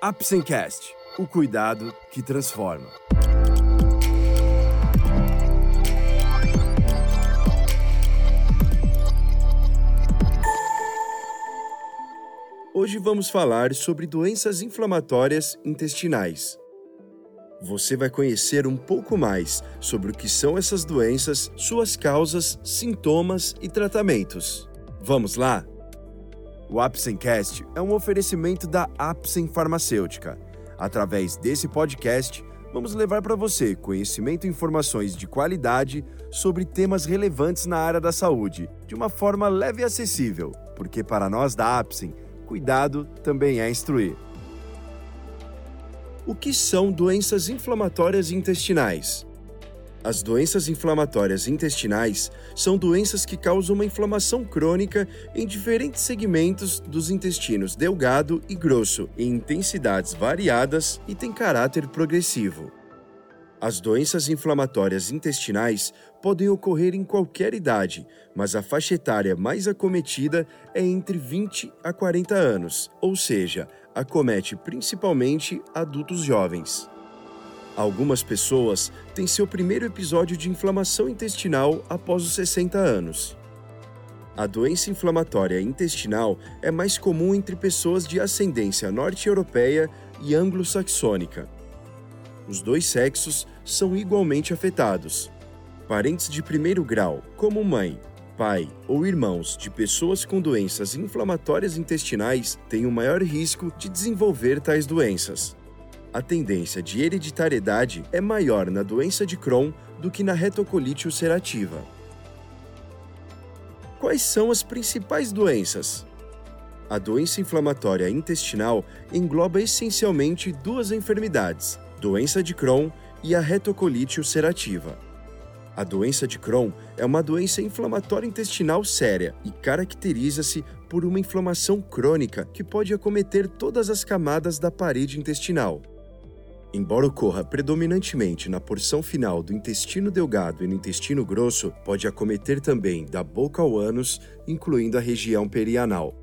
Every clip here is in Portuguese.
Apsencast, o cuidado que transforma. Hoje vamos falar sobre doenças inflamatórias intestinais. Você vai conhecer um pouco mais sobre o que são essas doenças, suas causas, sintomas e tratamentos. Vamos lá? O Apsencast é um oferecimento da Apsen Farmacêutica. Através desse podcast, vamos levar para você conhecimento e informações de qualidade sobre temas relevantes na área da saúde, de uma forma leve e acessível, porque para nós da Apsen, cuidado também é instruir. O que são doenças inflamatórias intestinais? As doenças inflamatórias intestinais são doenças que causam uma inflamação crônica em diferentes segmentos dos intestinos delgado e grosso, em intensidades variadas e têm caráter progressivo. As doenças inflamatórias intestinais podem ocorrer em qualquer idade, mas a faixa etária mais acometida é entre 20 a 40 anos, ou seja, acomete principalmente adultos jovens. Algumas pessoas têm seu primeiro episódio de inflamação intestinal após os 60 anos. A doença inflamatória intestinal é mais comum entre pessoas de ascendência norte-europeia e anglo-saxônica os dois sexos são igualmente afetados. Parentes de primeiro grau, como mãe, pai ou irmãos de pessoas com doenças inflamatórias intestinais, têm o um maior risco de desenvolver tais doenças. A tendência de hereditariedade é maior na doença de Crohn do que na retocolite ulcerativa. Quais são as principais doenças? A doença inflamatória intestinal engloba essencialmente duas enfermidades, doença de Crohn e a retocolite ulcerativa. A doença de Crohn é uma doença inflamatória intestinal séria e caracteriza-se por uma inflamação crônica que pode acometer todas as camadas da parede intestinal. Embora ocorra predominantemente na porção final do intestino delgado e no intestino grosso, pode acometer também da boca ao ânus, incluindo a região perianal.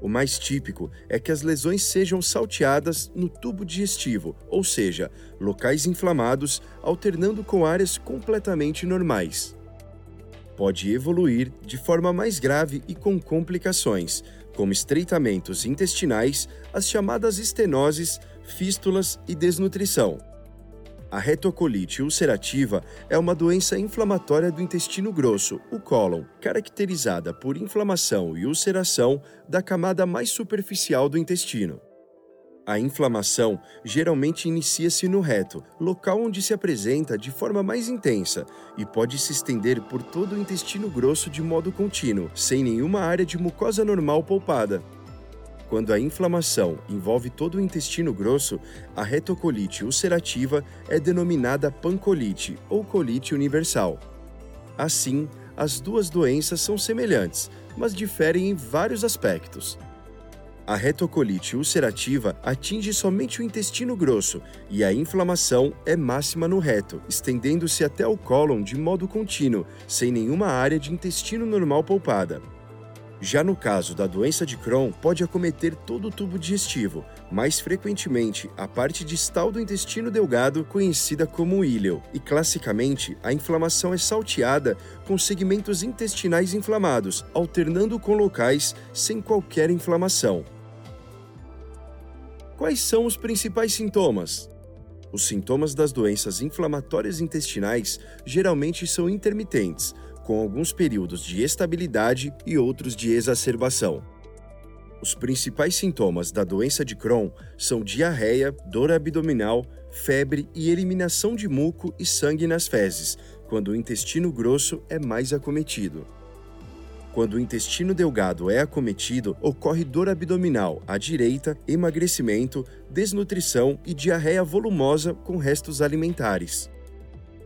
O mais típico é que as lesões sejam salteadas no tubo digestivo, ou seja, locais inflamados alternando com áreas completamente normais. Pode evoluir de forma mais grave e com complicações, como estreitamentos intestinais, as chamadas estenoses, fístulas e desnutrição. A retocolite ulcerativa é uma doença inflamatória do intestino grosso, o cólon, caracterizada por inflamação e ulceração da camada mais superficial do intestino. A inflamação geralmente inicia-se no reto, local onde se apresenta de forma mais intensa e pode se estender por todo o intestino grosso de modo contínuo, sem nenhuma área de mucosa normal poupada. Quando a inflamação envolve todo o intestino grosso, a retocolite ulcerativa é denominada pancolite ou colite universal. Assim, as duas doenças são semelhantes, mas diferem em vários aspectos. A retocolite ulcerativa atinge somente o intestino grosso e a inflamação é máxima no reto, estendendo-se até o cólon de modo contínuo, sem nenhuma área de intestino normal poupada. Já no caso da doença de Crohn, pode acometer todo o tubo digestivo, mais frequentemente a parte distal do intestino delgado, conhecida como íleo, e classicamente a inflamação é salteada com segmentos intestinais inflamados, alternando com locais sem qualquer inflamação. Quais são os principais sintomas? Os sintomas das doenças inflamatórias intestinais geralmente são intermitentes, com alguns períodos de estabilidade e outros de exacerbação. Os principais sintomas da doença de Crohn são diarreia, dor abdominal, febre e eliminação de muco e sangue nas fezes, quando o intestino grosso é mais acometido. Quando o intestino delgado é acometido, ocorre dor abdominal à direita, emagrecimento, desnutrição e diarreia volumosa com restos alimentares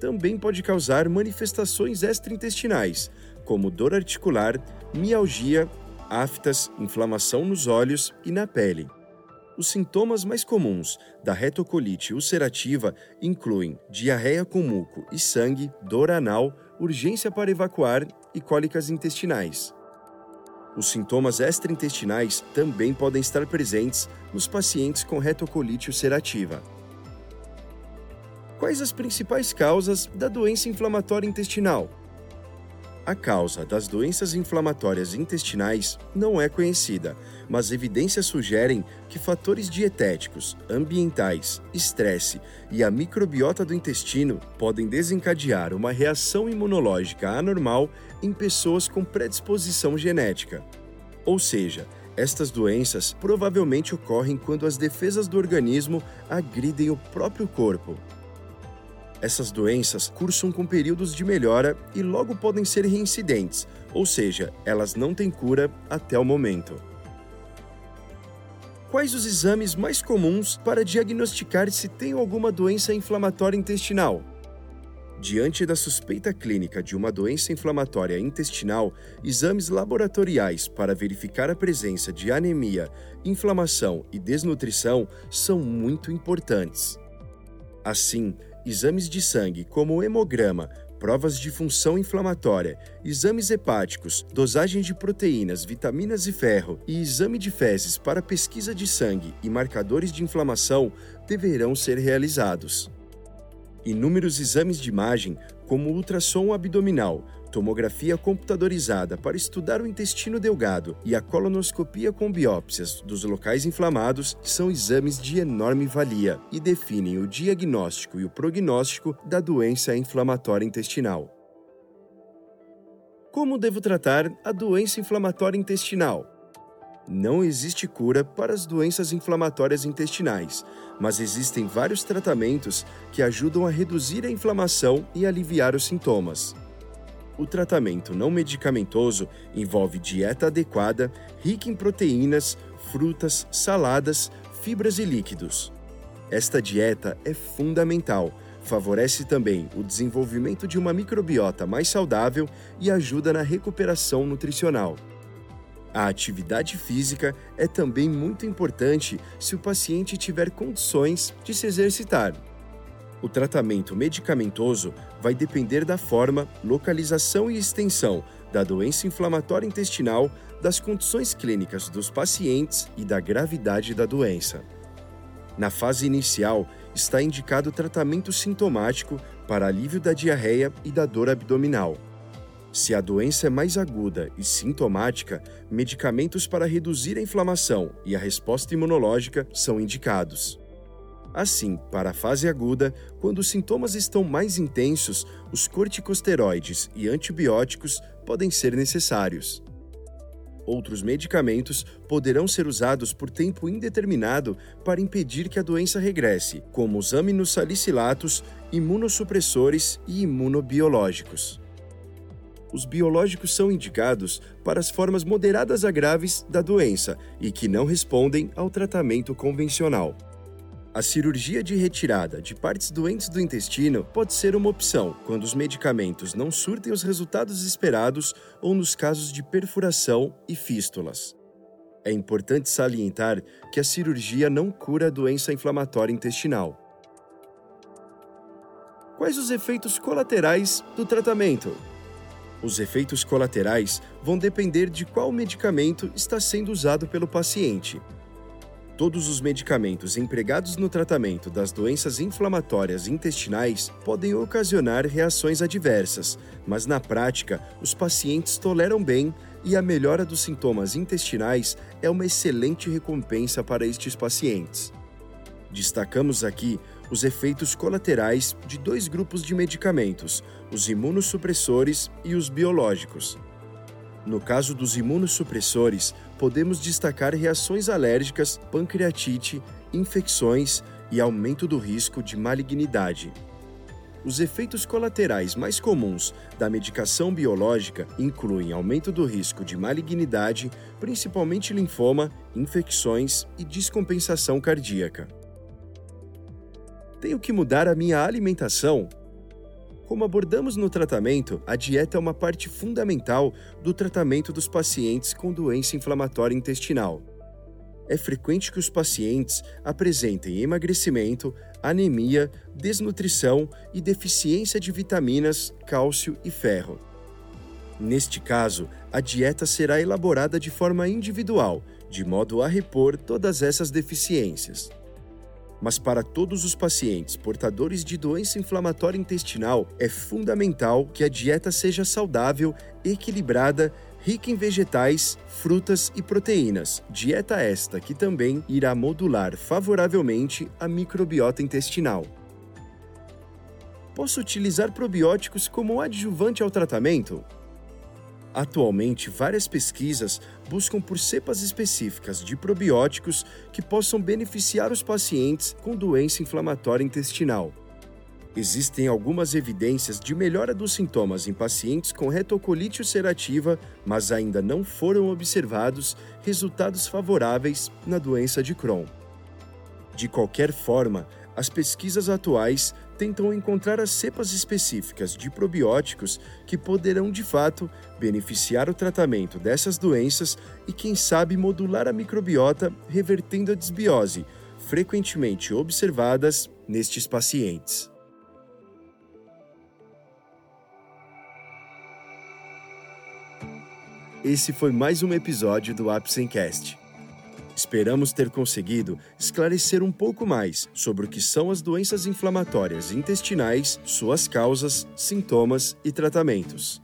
também pode causar manifestações extraintestinais, como dor articular, mialgia, aftas, inflamação nos olhos e na pele. Os sintomas mais comuns da retocolite ulcerativa incluem diarreia com muco e sangue, dor anal, urgência para evacuar e cólicas intestinais. Os sintomas extraintestinais também podem estar presentes nos pacientes com retocolite ulcerativa. Quais as principais causas da doença inflamatória intestinal? A causa das doenças inflamatórias intestinais não é conhecida, mas evidências sugerem que fatores dietéticos, ambientais, estresse e a microbiota do intestino podem desencadear uma reação imunológica anormal em pessoas com predisposição genética. Ou seja, estas doenças provavelmente ocorrem quando as defesas do organismo agridem o próprio corpo, essas doenças cursam com períodos de melhora e logo podem ser reincidentes, ou seja, elas não têm cura até o momento. Quais os exames mais comuns para diagnosticar se tem alguma doença inflamatória intestinal? Diante da suspeita clínica de uma doença inflamatória intestinal, exames laboratoriais para verificar a presença de anemia, inflamação e desnutrição são muito importantes. Assim, exames de sangue, como hemograma, provas de função inflamatória, exames hepáticos, dosagem de proteínas, vitaminas e ferro e exame de fezes para pesquisa de sangue e marcadores de inflamação deverão ser realizados. Inúmeros exames de imagem, como ultrassom abdominal, tomografia computadorizada para estudar o intestino delgado e a colonoscopia com biópsias dos locais inflamados são exames de enorme valia e definem o diagnóstico e o prognóstico da doença inflamatória intestinal. Como devo tratar a doença inflamatória intestinal? Não existe cura para as doenças inflamatórias intestinais, mas existem vários tratamentos que ajudam a reduzir a inflamação e aliviar os sintomas. O tratamento não medicamentoso envolve dieta adequada, rica em proteínas, frutas, saladas, fibras e líquidos. Esta dieta é fundamental, favorece também o desenvolvimento de uma microbiota mais saudável e ajuda na recuperação nutricional. A atividade física é também muito importante se o paciente tiver condições de se exercitar. O tratamento medicamentoso vai depender da forma, localização e extensão da doença inflamatória intestinal, das condições clínicas dos pacientes e da gravidade da doença. Na fase inicial, está indicado tratamento sintomático para alívio da diarreia e da dor abdominal. Se a doença é mais aguda e sintomática, medicamentos para reduzir a inflamação e a resposta imunológica são indicados. Assim, para a fase aguda, quando os sintomas estão mais intensos, os corticosteroides e antibióticos podem ser necessários. Outros medicamentos poderão ser usados por tempo indeterminado para impedir que a doença regresse, como os aminosalicilatos, imunossupressores e imunobiológicos. Os biológicos são indicados para as formas moderadas a graves da doença e que não respondem ao tratamento convencional. A cirurgia de retirada de partes doentes do intestino pode ser uma opção quando os medicamentos não surtem os resultados esperados ou nos casos de perfuração e fístulas. É importante salientar que a cirurgia não cura a doença inflamatória intestinal. Quais os efeitos colaterais do tratamento? Os efeitos colaterais vão depender de qual medicamento está sendo usado pelo paciente Todos os medicamentos empregados no tratamento das doenças inflamatórias intestinais podem ocasionar reações adversas, mas na prática, os pacientes toleram bem e a melhora dos sintomas intestinais é uma excelente recompensa para estes pacientes. Destacamos aqui os efeitos colaterais de dois grupos de medicamentos, os imunossupressores e os biológicos. No caso dos imunossupressores, podemos destacar reações alérgicas, pancreatite, infecções e aumento do risco de malignidade. Os efeitos colaterais mais comuns da medicação biológica incluem aumento do risco de malignidade, principalmente linfoma, infecções e descompensação cardíaca. Tenho que mudar a minha alimentação? Como abordamos no tratamento, a dieta é uma parte fundamental do tratamento dos pacientes com doença inflamatória intestinal. É frequente que os pacientes apresentem emagrecimento, anemia, desnutrição e deficiência de vitaminas, cálcio e ferro. Neste caso, a dieta será elaborada de forma individual, de modo a repor todas essas deficiências. Mas para todos os pacientes portadores de doença inflamatória intestinal, é fundamental que a dieta seja saudável, equilibrada, rica em vegetais, frutas e proteínas. Dieta esta que também irá modular favoravelmente a microbiota intestinal. Posso utilizar probióticos como adjuvante ao tratamento? Atualmente, várias pesquisas buscam por cepas específicas de probióticos que possam beneficiar os pacientes com doença inflamatória intestinal. Existem algumas evidências de melhora dos sintomas em pacientes com retocolite ulcerativa, mas ainda não foram observados resultados favoráveis na doença de Crohn. De qualquer forma, as pesquisas atuais tentam encontrar as cepas específicas de probióticos que poderão de fato beneficiar o tratamento dessas doenças e, quem sabe, modular a microbiota, revertendo a desbiose, frequentemente observadas nestes pacientes. Esse foi mais um episódio do Apsencast. Esperamos ter conseguido esclarecer um pouco mais sobre o que são as doenças inflamatórias intestinais, suas causas, sintomas e tratamentos.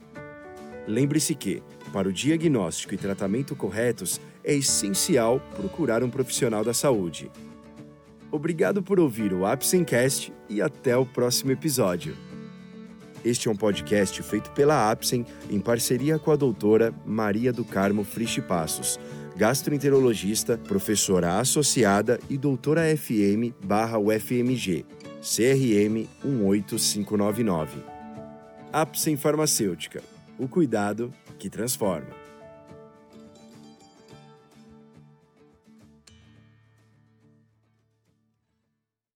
Lembre-se que, para o diagnóstico e tratamento corretos, é essencial procurar um profissional da saúde. Obrigado por ouvir o Apsencast e até o próximo episódio. Este é um podcast feito pela Apsen em parceria com a doutora Maria do Carmo Frisch Passos gastroenterologista, professora associada e doutora FM barra UFMG, CRM 18599. Apsen Farmacêutica, o cuidado que transforma.